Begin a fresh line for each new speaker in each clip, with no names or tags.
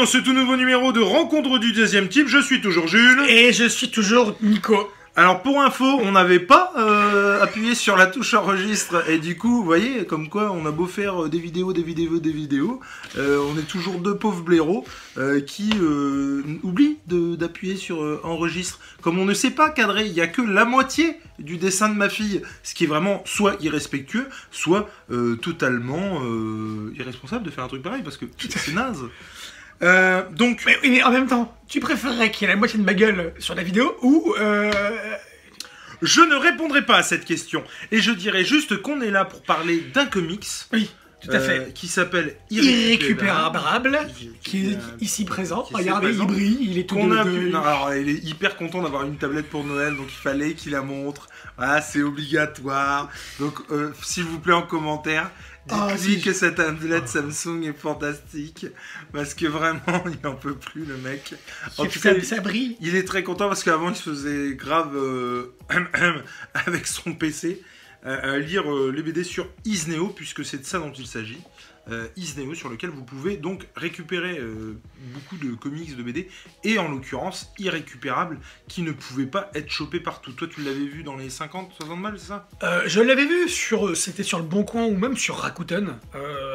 Dans ce tout nouveau numéro de Rencontre du deuxième type. Je suis toujours Jules.
Et je suis toujours Nico.
Alors pour info, on n'avait pas euh, appuyé sur la touche enregistre et du coup, vous voyez, comme quoi on a beau faire euh, des vidéos, des vidéos, des vidéos, euh, on est toujours deux pauvres blaireaux euh, qui oublient d'appuyer sur enregistre. Comme on ne sait pas cadrer, il n'y a que la moitié du dessin de ma fille, ce qui est vraiment soit irrespectueux, soit totalement irresponsable de faire un truc pareil parce que c'est naze. Euh, donc,
Mais, en même temps, tu préférerais qu'il y ait la moitié de ma gueule sur la vidéo ou euh,
Je ne répondrai pas à cette question. Et je dirais juste qu'on est là pour parler d'un comics.
Oui, tout à
euh,
fait.
Qui s'appelle
Irrécupérable, qui est ici présent.
Qui
Regardez,
présent.
il brille, il est tout de,
a
de-
pu- non, alors, il est hyper content d'avoir une tablette pour Noël, donc il fallait qu'il la montre. Voilà, c'est obligatoire. Donc, euh, s'il vous plaît, en commentaire,
Ah,
dites-lui
si,
que cette tablette Samsung est fantastique. Parce que vraiment, il en peut plus, le mec. En tout
ça,
cas,
ça brille.
Il est très content parce qu'avant il se faisait grave euh, avec son PC euh, à lire euh, les BD sur Isneo puisque c'est de ça dont il s'agit. Euh, Isneo sur lequel vous pouvez donc récupérer euh, beaucoup de comics de BD et en l'occurrence irrécupérables qui ne pouvaient pas être chopés partout. Toi tu l'avais vu dans les 50, 60 balles, c'est ça?
Euh, je l'avais vu sur, c'était sur le Bon Coin ou même sur Rakuten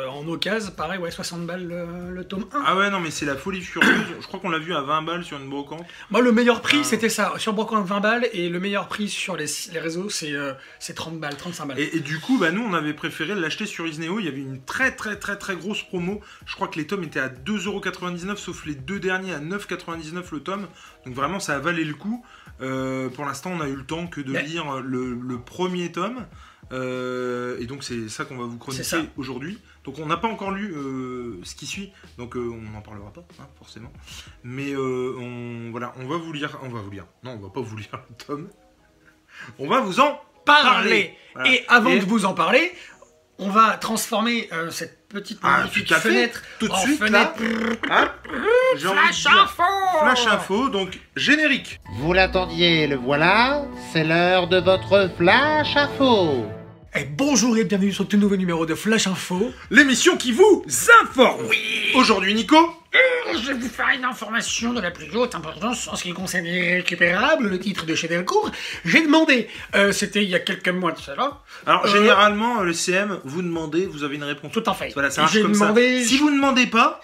en occasion, pareil, ouais, 60 balles le, le tome 1.
Ah ouais non mais c'est la folie furieuse. Je crois qu'on l'a vu à 20 balles sur une brocante.
Moi, le meilleur prix,
Ah.
c'était ça. Sur Coin, 20 balles, et le meilleur prix sur les, les réseaux, c'est c'est 30 balles, 35 balles.
Et, et du coup, bah, nous, on avait préféré l'acheter sur Isneo. Il y avait une très, très, très, très grosse promo. Je crois que les tomes étaient à 2,99€, sauf les deux derniers à 9,99€ le tome. Donc vraiment, ça a valé le coup. Euh, pour l'instant, on a eu le temps que de
Ouais.
lire le, le premier tome. Euh, et donc, c'est ça qu'on va vous chroniquer aujourd'hui. Donc, on n'a pas encore lu euh, ce qui suit. Donc, euh, on n'en parlera pas, hein, forcément. Mais on, voilà, on va vous lire. On va vous lire. Non, on va pas vous lire le tome. On va vous en
Parler.
parler. Voilà.
Et avant
Et-
de vous en parler, on va transformer cette petite
Ah,
magnifique
tout à fait.
fenêtre
Tout de
en
suite,
fenêtre.
Hein envie de
Flash info
Flash info, donc générique.
Vous l'attendiez, le voilà, c'est l'heure de votre flash info.
Et bonjour et bienvenue sur le tout nouveau numéro de Flash Info.
L'émission qui vous informe. Aujourd'hui, Nico.
Je vais vous faire une information de la plus haute importance en ce qui concerne Irrécupérable, le titre de chez Delcourt. J'ai demandé, euh, c'était il y a quelques mois de cela,
Alors,
Euh,
généralement, le CM, vous demandez, vous avez une réponse.
tout en fait.
Voilà, ça marche comme
demandé,
ça. Si vous ne demandez pas,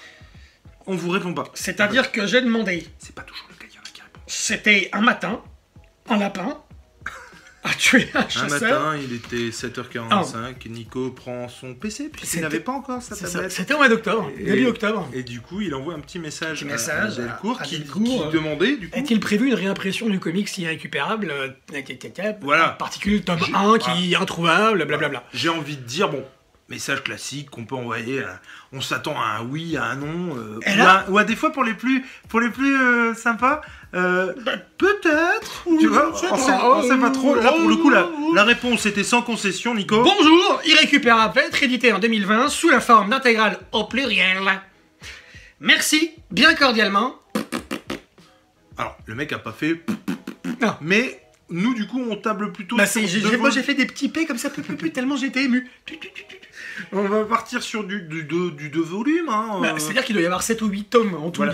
on vous répond pas.
c'est-à-dire que j'ai demandé,
C'est pas toujours le cas, il y en a qui répondent.
c'était un matin, un lapin a tué un
matin, il était 7h45, Nico prend son PC, puisqu'il n'avait pas encore sa tablette.
C'était au mois d'octobre, début octobre.
Et du coup, il envoie un petit message,
Petit
à-
message
à Delcourt,
à-
qui,
Delcourt,
qui
euh,
demandait, du coup.
Est-il prévu une réimpression du comics irrécupérable euh,
Voilà.
en particulier tome
J'ai-
1 qui est introuvable, blablabla.
J'ai envie de dire, bon, message classique qu'on peut envoyer. on s'attend à un oui, à un non. euh, ou, à, ou à des fois pour les plus, pour les plus euh, sympas. euh, Peut-être. Tu vois, on sait, on sait pas trop. Là, pour le coup, la, la réponse était sans concession, Nico.
Bonjour, Irrécupérable va être édité en 2020 sous la forme d'intégrale au pluriel. Merci, bien cordialement.
Alors, le mec a pas fait.
Non.
Mais nous, du coup, on table plutôt.
Bah,
sur
moi j'ai fait des petits P comme ça, tellement j'étais ému.
On va partir sur du, du, deux- du deux volumes. Hein,
Bah,
euh,
c'est-à-dire qu'il doit y avoir 7 ou 8 tomes en tout
voilà,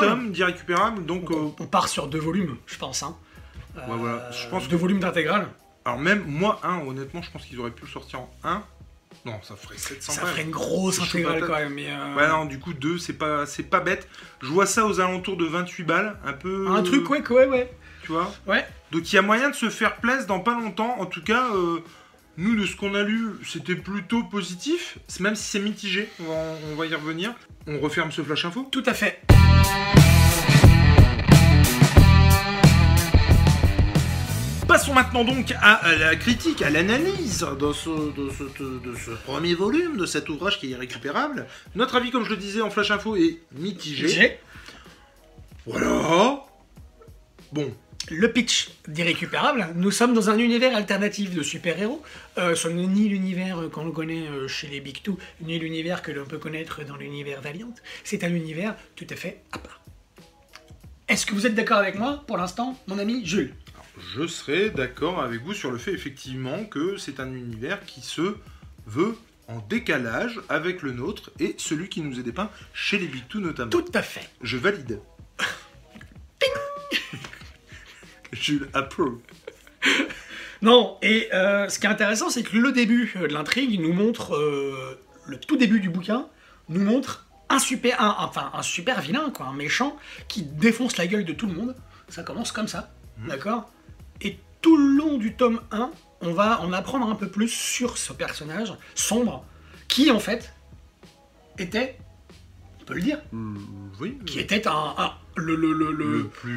tomes d'irrécupérables. Donc, euh,
On, part sur deux volumes, je pense. Hein.
Ouais, voilà. Je pense
deux volumes d'intégrale.
alors, même moi, un, honnêtement, je pense qu'ils auraient pu le sortir en 1. Non, ça ferait 700
Ça
pages.
ferait une grosse intégrale quand même. Mais, euh,
Ouais, non, du coup, 2, c'est pas, c'est pas bête. Je vois ça aux alentours de 28 balles, un peu.
Un truc, ouais, ouais, ouais.
Tu vois
Ouais.
Donc, il y a moyen de se faire plaisir dans pas longtemps. En tout cas, euh, nous, de ce qu'on a lu, c'était plutôt positif. Même si c'est mitigé, on va, en- on va y revenir. On referme ce flash info.
Tout à fait.
Passons maintenant donc à, la critique, à l'analyse de ce, de, ce, de ce premier volume, de cet ouvrage qui est irrécupérable. Notre avis, comme je le disais en flash info, est mitigé. Voilà. Bon,
le pitch d'Irrécupérable. Nous sommes dans un univers alternatif de super-héros. Euh, ce n'est ni l'univers euh, qu'on connaît euh, chez les Big Two, ni l'univers que l'on peut connaître dans l'univers Valiant. C'est un univers tout à fait à part. Est-ce que vous êtes d'accord avec moi pour l'instant, mon ami Jules?
Je serais d'accord avec vous sur le fait effectivement que c'est un univers qui se veut en décalage avec le nôtre et celui qui nous est dépeint chez les Big Two notamment.
Tout à fait.
Je valide. Jules approve.
Non, et euh, ce qui est intéressant, c'est que le début euh, de l'intrigue nous montre, euh, le tout début du bouquin, nous montre un super, un- enfin un super vilain, quoi, un méchant qui défonce la gueule de tout le monde. Ça commence comme ça, d'accord? Et tout le long du tome 1, on va en apprendre un peu plus sur ce personnage sombre, qui en fait était, on peut le dire,
oui.
qui était un, un- le, le, le, le-
plus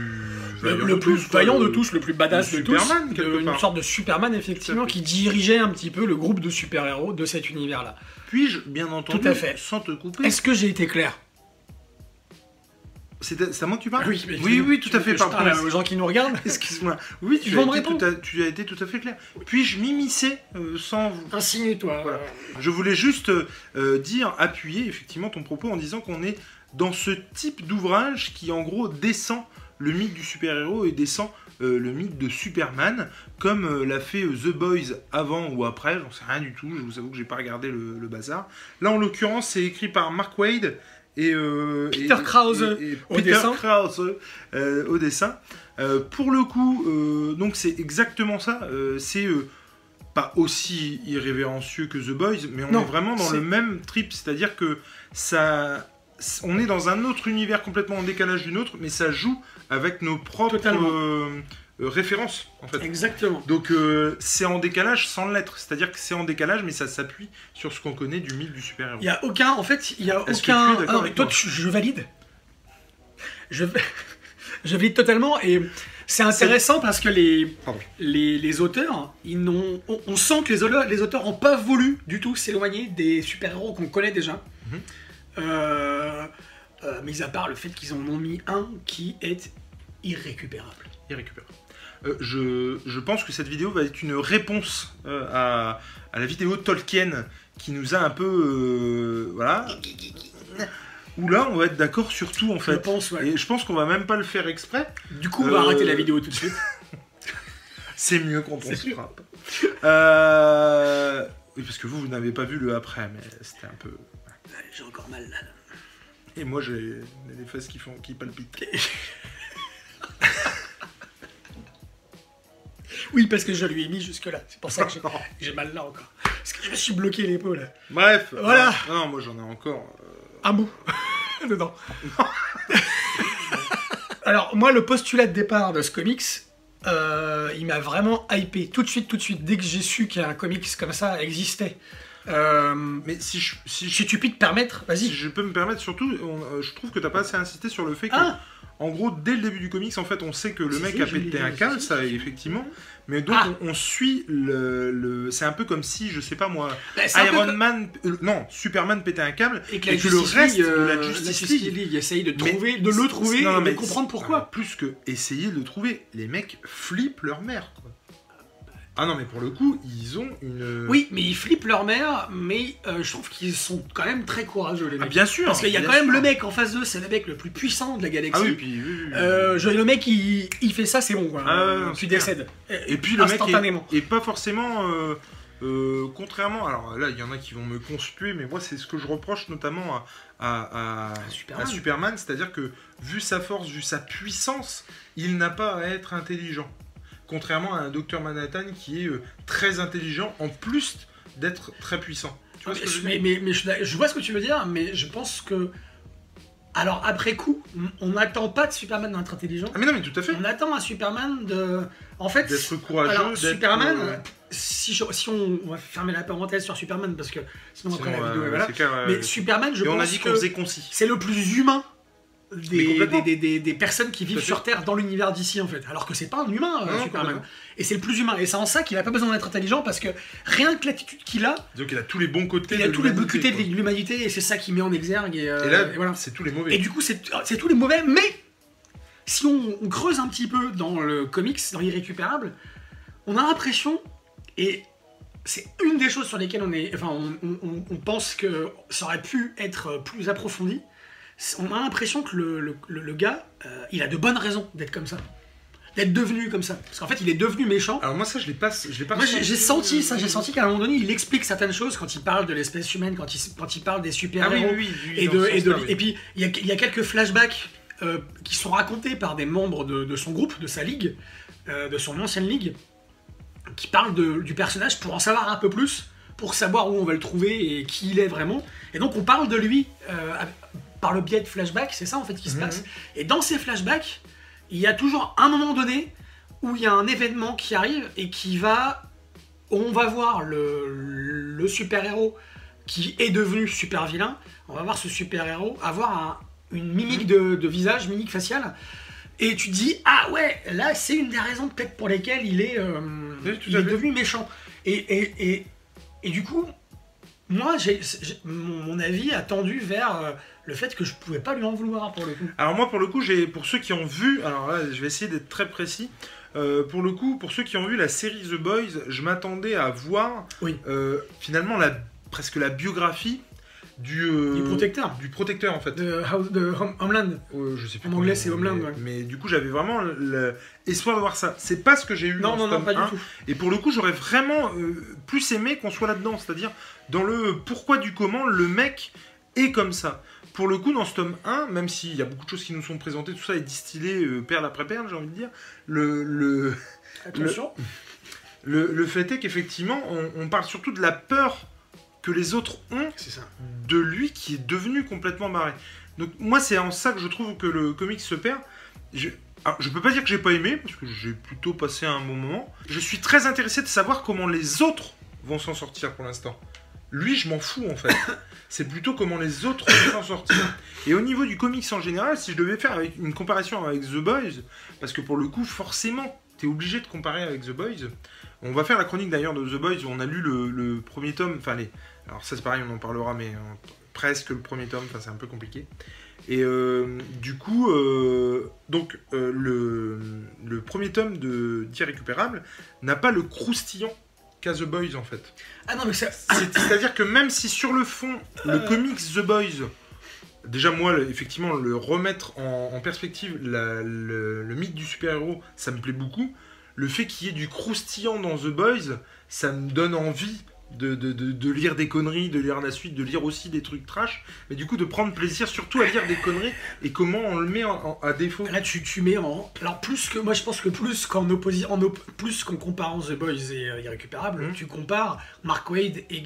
le,
vaillant
le
de
plus
tous,
vaillant de
le-
tous, le plus badass de tous,
Superman,
de- une sorte de Superman effectivement qui dirigeait un petit peu le groupe de super-héros de cet univers-là.
Puis-je, bien entendu,
Tout à fait.
sans te couper,
Est-ce que j'ai été clair?
C'est à, moi que tu parles
mais
oui, oui, tout à fait. Par
parle aux gens qui nous regardent.
excuse-moi. Oui, tu as, été tout à, tu as été tout à fait clair. Puis-je m'immiscer euh, sans vous
Insigne-toi.
Voilà. Je voulais juste euh, dire, appuyer effectivement ton propos en disant qu'on est dans ce type d'ouvrage qui en gros descend le mythe du super-héros et descend euh, le mythe de Superman, comme euh, l'a fait euh, The Boys avant ou après, j'en sais rien du tout, je vous avoue que j'ai pas regardé le, le bazar. Là en l'occurrence c'est écrit par Mark Wade et euh,
Peter
et-
Krause
et- et
au
Peter
dessin.
Krause euh, au dessin. Euh, pour le coup, euh, donc c'est exactement ça. euh, c'est euh, pas aussi irrévérencieux que The Boys, mais on
Non,
est vraiment dans le même trip, c'est-à-dire que ça, on est dans un autre univers complètement en décalage du nôtre, mais ça joue avec nos propres. Euh, références en fait.
Exactement.
Donc euh, c'est en décalage sans l'être, c'est-à-dire que c'est en décalage, mais ça s'appuie sur ce qu'on connaît du mythe du super-héros.
Il y a aucun, en fait, il y a
Est-ce que
aucun.
tu es
Ah,
avec
toi, tu- je valide. Je, je valide totalement et c'est intéressant parce que les, les, les auteurs, ils n'ont, on, on sent que les auteurs, les auteurs n'ont pas voulu du tout s'éloigner des super-héros qu'on connaît déjà.
Mhm.
Euh, euh, mis à part le fait qu'ils en ont mis un qui est irrécupérable.
Euh, je, je pense que cette vidéo va être une réponse euh, à, à la vidéo Tolkien qui nous a un peu. euh, voilà. Où là, on va être d'accord sur tout en
Je
fait.
pense, ouais.
Et je pense qu'on va même pas le faire exprès.
Du coup, on va
Euh,
arrêter la vidéo tout de suite.
C'est mieux quand on
C'est
se
sûr.
frappe. Euh, Oui, parce que vous, vous n'avez pas vu le après, mais c'était un peu.
J'ai encore mal là.
Et moi, j'ai des fesses qui, font, qui palpitent.
Oui, parce que je lui ai mis jusque-là. C'est pour ça que j'ai- mal là encore. Parce que je me suis bloqué l'épaule.
Bref.
Voilà.
Non, non, moi j'en ai encore. euh,
Un bout. Dedans. Alors, moi, le postulat de départ de ce comics, euh, il m'a vraiment hypé. Tout de suite, tout de suite, dès que j'ai su qu'un comics comme ça existait. Euh,
Mais si je, si je,
si tu puis te permettre,
si
vas-y.
je peux me permettre, surtout, on- euh, je trouve que t'as pas assez insisté sur le fait que.
Ah
En gros, dès le début du comics, en fait, on sait que le mec a pété un câble, ça, effectivement. Mais donc,
Ah.
on, on suit le. le- c'est un peu comme si, je sais pas moi,
Bah, peu
Iron Man. euh, non, Superman pétait un câble.
Et que, la
et que le reste de
euh,
la Justice League.
essaye de,
Mais-
trouver, de le trouver
Non,
et
mais
de comprendre pourquoi.
plus que essayer de le trouver, les mecs flippent leur mère, quoi. Ah non, mais pour le coup, ils ont une.
Oui, mais ils flippent leur mère, mais euh, je trouve qu'ils sont quand même très courageux, les
Ah,
mecs.
bien sûr.
Parce qu'il y a quand même le mec en face d'eux, c'est le mec le plus puissant de la galaxie.
Ah oui, puis. oui, oui, oui.
Euh, je- le mec, il, il fait ça, c'est bon, quoi.
Ah
tu décèdes.
Et puis le mec est, est pas forcément, euh, euh, contrairement, alors là il y en a qui vont me conspuer, mais moi c'est ce que je reproche notamment à, à- à-
Superman.
à Superman, c'est-à-dire que vu sa force, vu sa puissance, il n'a pas à être intelligent. Contrairement à un Docteur Manhattan qui est euh, très intelligent en plus d'être très puissant. Tu vois ce que je
mais,
dire?
mais, mais je, je vois ce que tu veux dire, mais je pense que. Alors, après coup, on n'attend pas de Superman d'être intelligent.
Ah mais non mais tout à fait.
On attend un Superman de. En fait.
D'être courageux,
Alors, Superman,
euh,
si, je- si on, on va fermer la parenthèse sur Superman, parce que sinon après
sinon,
la vidéo,
euh,
et voilà.
euh,
Mais Superman, je
et on a
pense
dit qu'on faisait concis.
c'est le plus humain des,
complètement.
des, des- des- des personnes qui vivent sur Terre dans l'univers d'ici en fait. Alors que c'est pas un humain, euh,
Non,
Superman. Et c'est le plus humain. Et c'est en ça qu'il a pas besoin d'être intelligent parce que rien que l'attitude qu'il a,
Donc il a tous les bons côtés.
il a tous les
l'humanité,
côtés de l'humanité et c'est ça qui met en exergue. Et, euh,
Et là,
et voilà.
c'est tous les mauvais.
Et du coup, c'est tous les mauvais, mais si on, on creuse un petit peu dans le comics, dans l'irrécupérable, on a l'impression, et c'est une des choses sur lesquelles on, est, enfin, on, on- on- on pense que ça aurait pu être plus approfondi, on a l'impression que le, le- le- gars, euh, il a de bonnes raisons d'être comme ça. d'être devenu comme ça. Parce qu'en fait, il est devenu méchant.
Alors moi ça je l'ai pas, je l'ai pas.
Moi, j'ai senti ça, j'ai senti qu'à un moment donné, il explique certaines choses quand il parle de l'espèce humaine, quand il, quand il parle des
Ah oui,
super-héros.
oui, oui,
et, de, et, de- et puis, il y a, y a quelques flashbacks euh, qui sont racontés par des membres de, de son groupe, de sa ligue, euh, de son ancienne ligue, qui parlent de- du personnage pour en savoir un peu plus, pour savoir où on va le trouver et qui il est vraiment. Et donc, on parle de lui euh, par le biais de flashbacks, c'est ça en fait qui se
Mhm.
passe. Et dans ces flashbacks, il y a toujours un moment donné où il y a un événement qui arrive et qui va. On va voir le, le super-héros qui est devenu super vilain. On va voir ce super-héros avoir un- une mimique de, de visage, mimique faciale. Et tu te dis, ah ouais, là c'est une des raisons peut-être pour lesquelles il est, euh,
Oui, tout
il
à
est
fait.
devenu méchant. Et, et, et, et du coup, moi, j'ai, j'ai- mon, mon avis a tendu vers euh, le fait que je pouvais pas lui en vouloir pour le coup.
Alors moi pour le coup j'ai pour ceux qui ont vu alors là je vais essayer d'être très précis Euh, pour le coup pour ceux qui ont vu la série The Boys je m'attendais à voir
Oui.
euh, finalement la presque la biographie du euh,
Du protecteur.
du protecteur en fait
De, House- de Home- Homeland.
Euh, je sais plus
En anglais, c'est Homeland,
mais,
ouais.
mais du coup j'avais vraiment l'espoir de voir ça c'est pas ce que j'ai eu
Non,
dans
non, non, pas du
1.
tout.
Et pour le coup, j'aurais vraiment euh, plus aimé qu'on soit là-dedans, c'est-à-dire dans le pourquoi du comment le mec est comme ça. Pour le coup, dans ce tome 1, même s'il y a beaucoup de choses qui nous sont présentées, tout ça est distillé euh, perle après perle, j'ai envie de dire, le, le,
Attention.
le, le fait est qu'effectivement, on, on parle surtout de la peur que les autres ont
C'est ça.
de lui qui est devenu complètement barré. Donc moi c'est en ça que je trouve que le comic se perd. Je, alors, je peux pas dire que j'ai pas aimé parce que j'ai plutôt passé un bon moment. Je suis très intéressé de savoir comment les autres vont s'en sortir pour l'instant. Lui je m'en fous en fait. c'est plutôt comment les autres vont s'en sortir. Et au niveau du comics en général, si je devais faire avec une comparaison avec The Boys, parce que pour le coup forcément t'es obligé de comparer avec The Boys. On va faire la chronique d'ailleurs de The Boys où on a lu le, le premier tome, enfin les, alors ça c'est pareil, on en parlera, mais euh, presque le premier tome, enfin c'est un peu compliqué. Et euh, du coup, euh, donc le, le premier tome de d'Irrécupérable n'a pas le croustillant qu'a The Boys en fait.
Ah non, mais ça.
C'est-à-dire que même si sur le fond, le comics The Boys, déjà moi, effectivement, le remettre en, en perspective, la- le, le mythe du super-héros, ça me plaît beaucoup. Le fait qu'il y ait du croustillant dans The Boys, ça me donne envie de, de- de- de lire des conneries, de lire la suite, de lire aussi des trucs trash, mais du coup de prendre plaisir surtout à lire des conneries et comment on le met en- en- à défaut.
Là, tu, tu mets en. Alors, plus que. Moi, je pense que plus qu'en opposition. En op- plus qu'en comparant The Boys et euh, Irrécupérable,
Mhm.
tu compares Mark Wade et.
Eh,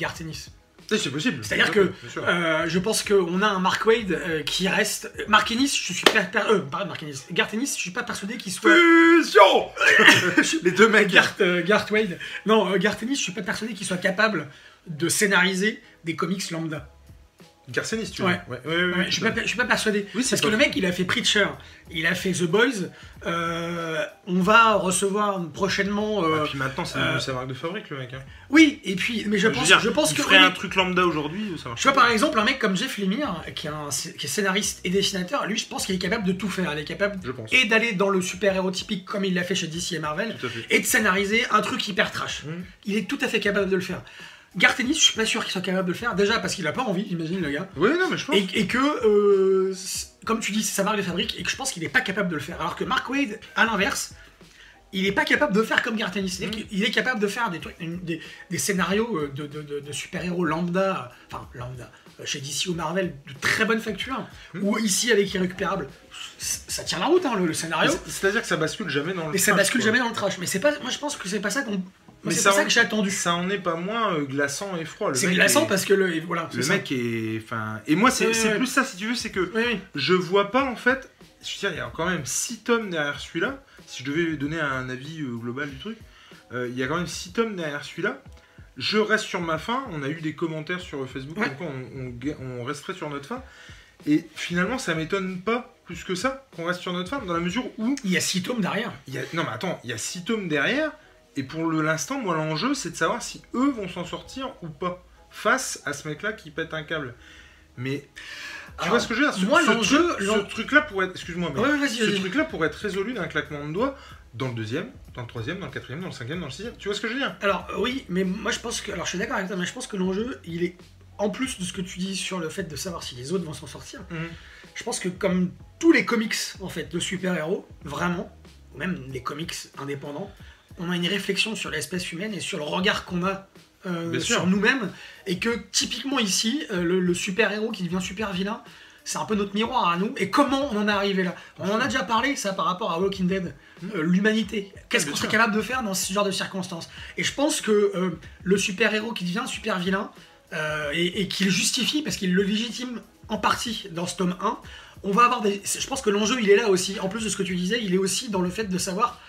C'est possible.
C'est-à-dire que euh, je pense qu'on a un Mark Wade euh, qui reste. Mark Ennis, je suis pas. per- Euh, pardon, Mark Ennis. Garth Ennis, je suis pas persuadé qu'il soit.
Fusion Les deux mecs.
Garth, euh, Garth Wade. Non, Garth Ennis, je suis pas persuadé qu'il soit capable de scénariser des comics lambda.
Garcenis, tu vois.
Ouais.
Ouais, ouais, ouais,
Ouais, je, suis pas, je suis pas persuadé.
Oui, c'est
Parce que le mec, il a fait Preacher, il a fait The Boys. euh, on va recevoir prochainement. euh,
Et puis maintenant, c'est
euh,
sa marque de fabrique, le mec. hein.
Oui, et puis, mais je pense,
dire,
je pense
il
que.
ferait un truc lambda aujourd'hui, ça marche.
Tu vois, par exemple, un mec comme Jeff Lemire, qui est, un- qui est scénariste et dessinateur, lui, je pense qu'il est capable de tout faire. Il est capable
Je pense.
et d'aller dans le super-héros typique comme il l'a fait chez DC et Marvel, et de scénariser un truc hyper trash.
Mhm.
Il est tout à fait capable de le faire. Garth Ennis, je suis pas sûr qu'il soit capable de le faire. Déjà parce qu'il a pas envie, j'imagine, le gars.
Oui, non, mais je pense.
Et, et que, euh, comme tu dis, c'est sa marque de fabrique, et que je pense qu'il est pas capable de le faire. Alors que Mark Wade, à l'inverse, il est pas capable de faire comme Garth Ennis. C'est-à-dire qu'il est capable de faire des, trucs, des, des scénarios euh, de, de- de- de super-héros lambda, enfin lambda, euh, chez DC ou Marvel, de très bonne facture, ou ici avec Irrécupérable. Ça tient la route, hein, le, le scénario.
C'est- C'est-à-dire que ça bascule jamais dans le.
Mais ça bascule
quoi.
jamais dans le trash. Mais c'est pas, moi je pense que c'est pas ça qu'on.
Mais
C'est
ça
que j'ai attendu.
Ça en est pas moins euh, glaçant et froid.
C'est glaçant
est-
parce que le. et Voilà,
Le
c'est ça.
mec est. Enfin. Et moi, c'est
Ouais,
plus ça, si tu veux, c'est que
Oui, oui.
je vois pas, en fait. Je veux dire, il y a quand même 6 tomes derrière celui-là. Si je devais donner un avis euh, global du truc, euh, il y a quand même 6 tomes derrière celui-là. Je reste sur ma fin. On a eu des commentaires sur Facebook,
Ouais.
on, on ga- on resterait sur notre fin. Et finalement, ça m'étonne pas plus que ça qu'on reste sur notre fin, dans la mesure où
Il y a six tomes derrière.
il y a... Non mais attends, il y a 6 tomes derrière, et pour le- l'instant, moi l'enjeu c'est de savoir si eux vont s'en sortir ou pas, face à ce mec-là qui pète un câble. Mais tu
Alors,
vois ce que je veux dire? Ce,
moi, l'enjeu-
ce truc-là pourrait être... Excuse-moi, mais
Ouais,
ce truc-là pourrait être résolu d'un claquement de doigts dans le deuxième, dans le troisième, dans le quatrième, dans le cinquième, dans le sixième. Tu vois ce que je veux dire?
Alors euh, oui, mais moi je pense que, alors je suis d'accord avec toi, mais je pense que l'enjeu, il est en plus de ce que tu dis sur le fait de savoir si les autres vont s'en sortir.
Mhm.
Je pense que comme tous les comics en fait de super-héros, vraiment, ou même les comics indépendants, on a une réflexion sur l'espèce humaine et sur le regard qu'on a euh, sur nous-mêmes, et que typiquement ici, euh, le, le super-héros qui devient super-vilain, c'est un peu notre miroir à nous, et comment on en est arrivé là? On en a déjà parlé, ça, par rapport à Walking Dead, euh, l'humanité. Qu'est-ce qu'on serait capable de faire dans ce genre de circonstances? Et je pense que euh, le super-héros qui devient super-vilain, euh, et, et qu'il justifie, parce qu'il le légitime en partie dans ce tome 1, on va avoir des... Je pense que l'enjeu, il est là aussi, en plus de ce que tu disais, il est aussi dans le fait de savoir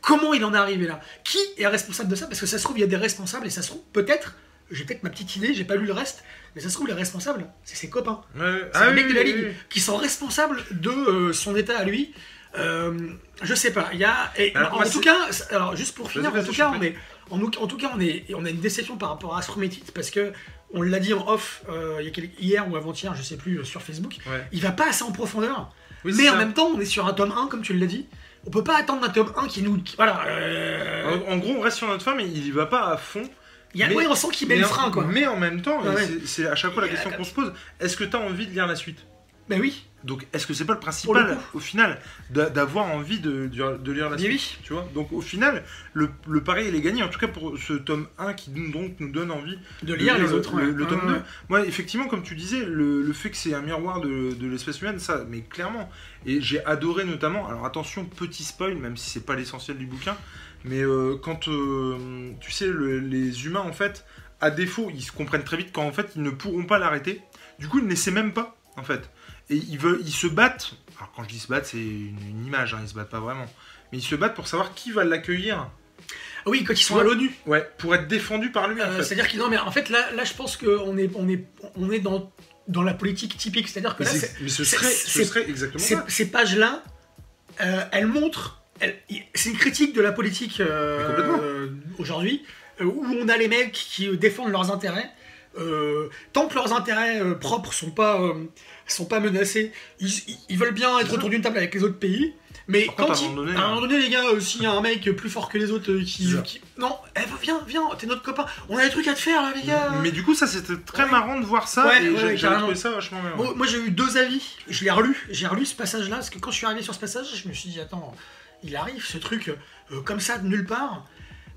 comment il en est arrivé là? Qui est responsable de ça? Parce que ça se trouve, il y a des responsables, et ça se trouve, peut-être, j'ai peut-être ma petite idée, j'ai pas lu le reste, mais ça se trouve, les responsables, c'est ses copains. C'est
ah
les
oui,
mecs de la Ligue
oui.
qui sont responsables de euh, son état à lui. Euh, je sais pas, il y a. et-
Alors,
en
moi,
tout cas, alors juste pour finir, en tout cas, on est, en, en tout cas, on est, on a une déception par rapport à Astrométite parce que on l'a dit en off euh, hier ou avant-hier, je sais plus, sur Facebook.
Ouais.
Il va pas assez en profondeur.
Oui,
mais en
ça.
même temps, on est sur un tome 1, comme tu l'as dit. On peut pas attendre un tome 1 qui nous. qui- voilà. euh,
En, en gros, on reste sur notre fin, mais il y va pas à fond.
il y a,
mais-
ouais, on sent qu'il met
mais,
le
en-
frein, quoi.
mais en même temps,
Ouais,
et
ouais.
c'est- c'est à chaque fois la question qu'on se pose est-ce que tu as envie de lire la suite?
Mais oui,
Donc, est-ce que c'est pas le principal, au final, d'a- d'avoir envie de, de- de lire la suite
oui.
Tu vois? Donc, au final, le, le pari, il est gagné. En tout cas, pour ce tome 1 qui nous, donc, nous donne envie
de lire
le-
les autres.
Le,
ouais.
le tome
Ouais,
2.
ouais.
Moi, effectivement, comme tu disais, le, le fait que c'est un miroir de, de l'espèce humaine, ça, mais clairement. Et j'ai adoré notamment, alors attention, petit spoil, même si c'est pas l'essentiel du bouquin, mais euh, quand, euh, tu sais, le- les humains, en fait, à défaut, ils se comprennent très vite quand, en fait, ils ne pourront pas l'arrêter. Du coup, ils ne l'essaient même pas, en fait. Et ils, veulent, ils se battent. Alors, quand je dis se battre, c'est une, une image, hein, ils se battent pas vraiment. Mais ils se battent pour savoir qui va l'accueillir.
Oui, quand ils sont
Ouais.
à l'ONU.
Ouais, pour être défendu par lui, en
Euh,
fait.
C'est-à-dire que non, mais en fait là, là je pense qu'on est, on est, on est dans, dans la politique typique. C'est-à-dire que
Mais,
là,
mais ce serait, ce serait exactement
ces,
ça.
ces pages-là, euh, elles montrent, c'est une critique de la politique euh, aujourd'hui, où on a les mecs qui défendent leurs intérêts. Euh, tant que leurs intérêts euh, propres sont pas, euh, sont pas menacés, ils, ils- ils veulent bien être autour d'une table avec les autres pays. Mais quand
contre, à un
ils-
moment donné,
à un moment
hein.
donné, les gars, s'il y a un mec plus fort que les autres qui, non, eh, viens, viens, t'es notre copain. On a des trucs à te faire là, les gars.
Mais du coup, ça c'était très
Ouais.
marrant de voir ça
Ouais,
et
ouais,
j'ai- j'avais
carrément.
trouvé ça vachement bien.
Moi, moi, j'ai eu deux avis, je l'ai relu, j'ai relu ce passage-là, parce que quand je suis arrivé sur ce passage, je me suis dit, attends, il arrive ce truc comme ça de nulle part.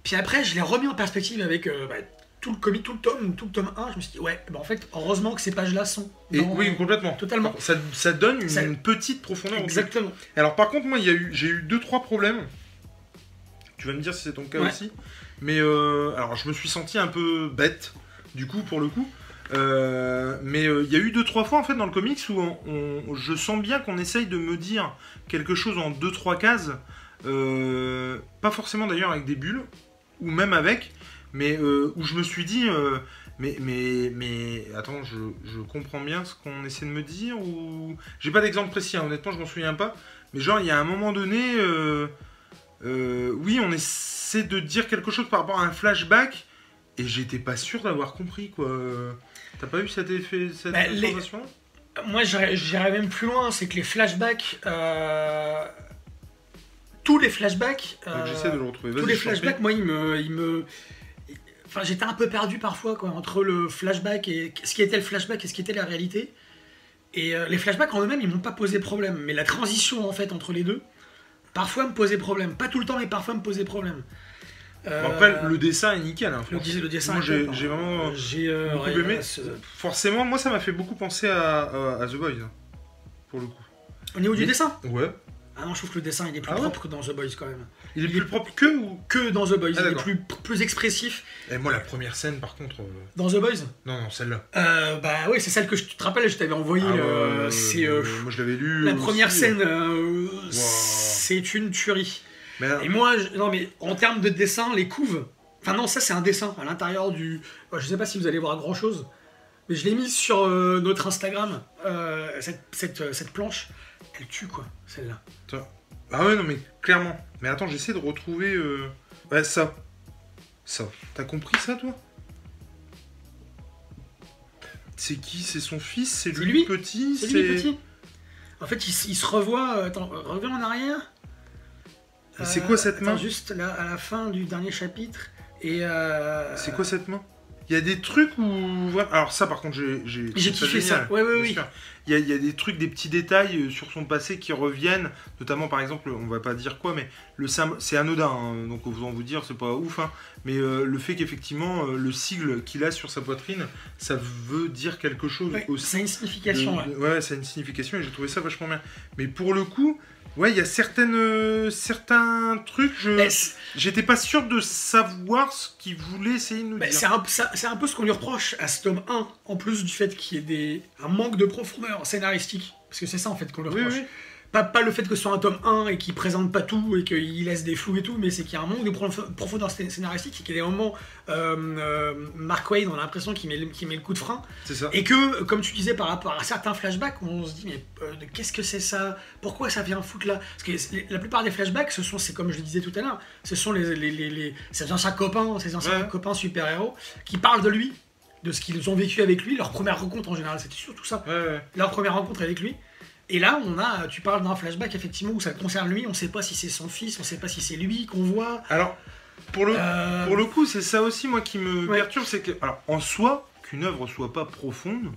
Puis après, je l'ai remis en perspective avec euh, bah, tout le comic, tout le tome, tout le tome 1, je me suis dit, ouais, bah, en fait, heureusement que ces pages-là sont.
Et oui, complètement.
Totalement.
Ça, ça donne une,
Ça-
une petite profondeur. au.
Exactement.
Alors par contre, moi, il y a eu, j'ai eu deux trois problèmes. Tu vas me dire si c'est ton cas
Ouais.
aussi. Mais euh, alors, je me suis senti un peu bête, du coup, pour le coup. Euh, mais euh, il y a eu deux trois fois en fait dans le comics où on- on- je sens bien qu'on essaye de me dire quelque chose en deux trois cases, pas forcément d'ailleurs avec des bulles ou même avec, mais euh, où je me suis dit euh, mais mais mais attends je, je comprends bien ce qu'on essaie de me dire ou j'ai pas d'exemple précis hein, honnêtement je m'en souviens pas, mais genre il y a un moment donné euh, euh, oui on essaie de dire quelque chose par rapport à un flashback et j'étais pas sûr d'avoir compris quoi. T'as pas eu cet effet, cette
Bah, les- Moi, j'irais même plus loin, c'est que les flashbacks. tous les flashbacks. Euh,
J'essaie de le retrouver.
tous les flashbacks, moi, ils me, ils me, enfin, j'étais un peu perdu parfois, quoi, entre le flashback et ce qui était le flashback et ce qui était la réalité. Et euh, les flashbacks en eux-mêmes, ils m'ont pas posé problème, mais la transition en fait entre les deux, parfois me posait problème. Pas tout le temps, mais parfois me posait problème. Euh,
Bon, après, le dessin est nickel. Hein,
le, le dessin,
Moi,
est
j'ai
hein.
vraiment.
j'ai euh,
beaucoup aimé.
ce-
Forcément, moi, ça m'a fait beaucoup penser à, à- à The Boys. hein, Pour le coup.
Au niveau du dessin,
Ouais.
Ah non, je trouve que le dessin il est plus
Ah ouais
propre que dans The Boys quand même.
Il est
Il
plus
est-
propre que ou
Que dans The Boys,
Ah,
il est plus, plus expressif.
Et moi, la première scène, par contre. euh,
Dans The Boys
Non, non, celle-là.
euh, Bah oui, c'est celle que je te rappelle, je t'avais envoyé.
Ah,
euh, c'est
moi, je l'avais lu.
La
aussi.
première scène, c'est une tuerie.
Mais,
Et moi, je- non mais en termes de dessin, les couves. Enfin non, ça c'est un dessin à l'intérieur du. Je sais pas si vous allez voir grand chose, mais je l'ai mis sur euh, notre Instagram. euh, cette, cette, euh, cette planche, elle tue quoi, celle-là.
Ah ouais, non, mais clairement. Mais attends, j'essaie de retrouver. euh, Ouais, ça. Ça. T'as compris ça, toi? C'est qui? C'est son fils? C'est lui,
lui.
petit?
C'est lui petit. En fait, il, se revoit. attends, reviens en arrière.
C'est quoi cette
attends,
main?
Juste là, à la fin du dernier chapitre. Et euh,
C'est quoi cette main? Il y a des trucs où. Alors, ça, par contre, j'ai. J'ai
kiffé ça. Ouais, ouais, oui.
Il y, a, il y a des trucs, des petits détails euh, sur son passé qui reviennent, notamment par exemple, on va pas dire quoi, mais le c'est anodin, hein, donc vous en vous dire, c'est pas ouf, hein, mais euh, le fait qu'effectivement euh, le sigle qu'il a sur sa poitrine, ça veut dire quelque chose
Ouais,
aussi.
ça a une signification.
De-
ouais,
ça a une signification et j'ai trouvé ça vachement bien. Mais pour le coup, ouais, il y a certaines, euh, certains trucs, je j'étais pas sûr de savoir ce qu'il voulait essayer de nous dire.
c'est un, ça- c'est un peu ce qu'on lui reproche à ce tome 1, en plus du fait qu'il y ait des, un manque de profondeur scénaristique. Parce que c'est ça en fait qu'on lui
Oui,
reproche.
oui.
Pas, pas le fait que ce soit un tome 1 et qu'il présente pas tout et qu'il laisse des flous et tout, mais c'est qu'il y a un manque de prof- profondeur scé- scénaristique et qu'il y a des moments, euh, euh, Mark Wayne, on a l'impression qu'il met, met le coup de frein.
Ça.
Et que, comme tu disais par rapport à certains flashbacks, on se dit, mais euh, qu'est-ce que c'est ça? Pourquoi ça vient foutre là? Parce que la plupart des flashbacks, ce sont, c'est comme je le disais tout à l'heure, ce sont les, les, les, les- ces anciens copains, ces anciens
Ouais.
copains super-héros qui parlent de lui, de ce qu'ils ont vécu avec lui, leur première rencontre en général, c'était surtout ça,
Ouais, ouais.
leur première rencontre avec lui. Et là, on a, tu parles d'un flashback effectivement où ça concerne lui, on sait pas si c'est son fils, on sait pas si c'est lui qu'on voit.
Alors, pour le,
Euh,
pour le coup, c'est ça aussi, moi, qui me
Ouais.
perturbe, c'est que, alors, en soi, qu'une œuvre soit pas profonde,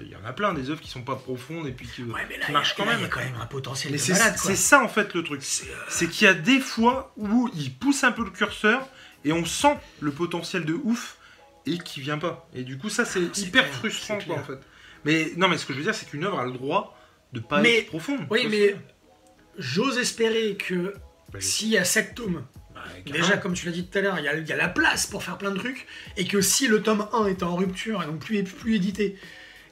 il y en a plein des œuvres qui sont pas profondes et puis qui,
Ouais, mais là,
qui
a-
marchent quand
là,
même.
il y a quand même un potentiel
Mais
de
c'est
malade, quoi.
c'est ça en fait le truc.
C'est, euh,
C'est qu'il y a des fois où il pousse un peu le curseur et on sent le potentiel de ouf et qui vient pas. Et du coup, ça c'est
Ah,
hyper
clair,
frustrant quoi en fait. Mais non, mais ce que je veux dire, c'est qu'une œuvre a le droit de pas
Mais-
être profonde.
Oui, mais j'ose espérer que
Bah,
s'il y a 7 tomes,
bah,
déjà comme tu l'as dit tout à l'heure, il y, a- il y a la place pour faire plein de trucs, et que si le tome 1 est en rupture et donc plus, plus édité,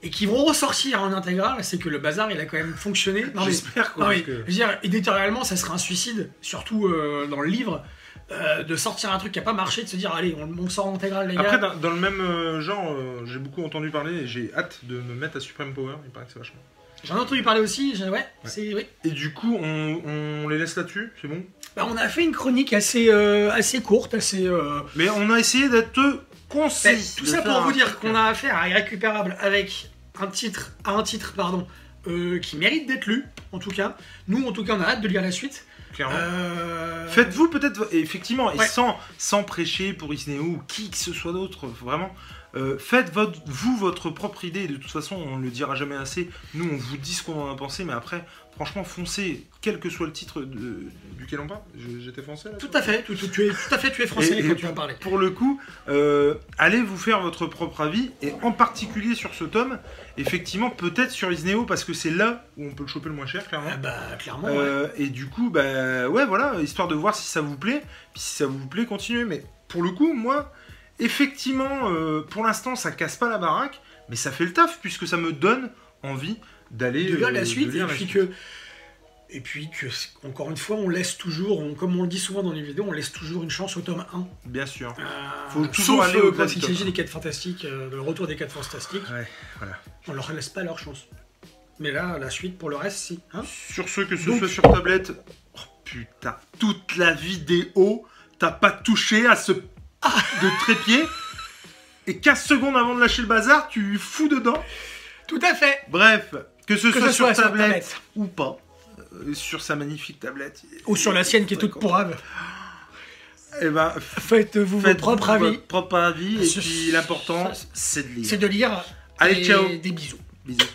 et qu'ils vont ressortir en intégrale, c'est que le bazar il a quand même fonctionné.
J'espère quoi.
non, mais,
que-
je veux dire, éditorialement, ça serait un suicide, surtout euh, dans le livre, euh, de sortir un truc qui a pas marché, de se dire allez, on, on sort en intégrale, les
Après,
gars.
dans, dans le même euh, genre, euh, j'ai beaucoup entendu parler et j'ai hâte de me mettre à Supreme Power. Il paraît que c'est vachement.
J'en ai entendu parler aussi, j'ai- ouais, c'est oui.
Et du coup, on, on les laisse là-dessus, c'est bon?
Bah, on a fait une chronique assez, euh, assez courte, assez. euh,
Mais on a essayé d'être concis.
Tout ça pour vous dire qu'on a affaire à Irrécupérable avec un titre, à un titre pardon, euh, qui mérite d'être lu, en tout cas. Nous, en tout cas, on a hâte de lire la suite.
clairement.
Euh,
Faites-vous peut-être, effectivement, et
Ouais.
sans, sans prêcher pour Isneo ou qui que ce soit d'autre, vraiment, euh, faites votre, vous votre propre idée. De toute façon, on le dira jamais assez. Nous, on vous dit ce qu'on en a pensé, mais après, franchement, foncez, quel que soit le titre de- duquel on parle. J'étais français là
Tout à fait, tu es, tout à fait, tu es français
Et-
quand
et
tu vas parler.
Pour le coup, euh, allez vous faire votre propre avis, et en particulier sur ce tome, effectivement, peut-être sur Isneo, parce que c'est là où on peut le choper le moins cher, clairement.
Ah bah, clairement, ouais.
Euh, et du coup, bah ouais, voilà, histoire de voir si ça vous plaît. Puis si ça vous plaît, continuez. Mais pour le coup, moi, effectivement, euh, pour l'instant, ça casse pas la baraque, mais ça fait le taf puisque ça me donne envie d'aller
de lire
euh,
la
de
suite, et
la
puis
suite.
que. Et puis que, encore une fois, on laisse toujours, on- comme on le dit souvent dans les vidéos, on laisse toujours une chance au tome 1.
Bien sûr.
Euh,
Faut toujours
sauf
aller
euh,
au-delà
quand il s'agit des 4 fantastiques, euh, le retour des 4 fantastiques,
Ouais, voilà.
on leur laisse pas leur chance. Mais là, la suite, pour le reste, si. Hein
Sur ce, que ce
Donc-
soit sur tablette. Oh putain, toute la vidéo, t'as pas touché à ce de trépied. Et 15 secondes avant de lâcher le bazar, tu fous dedans.
Tout à fait
Bref, que ce
Que
soit
ce soit
sur
sur
tablette, ou pas, euh, sur sa magnifique tablette.
Ou sur la sienne qui est toute pourrave.
Eh ben,
Faites-vous vos
faites
propres avis.
votre propre avis. Et puis l'important, c'est de lire.
C'est de lire.
Allez,
Et
ciao.
Des bisous.
Bisous.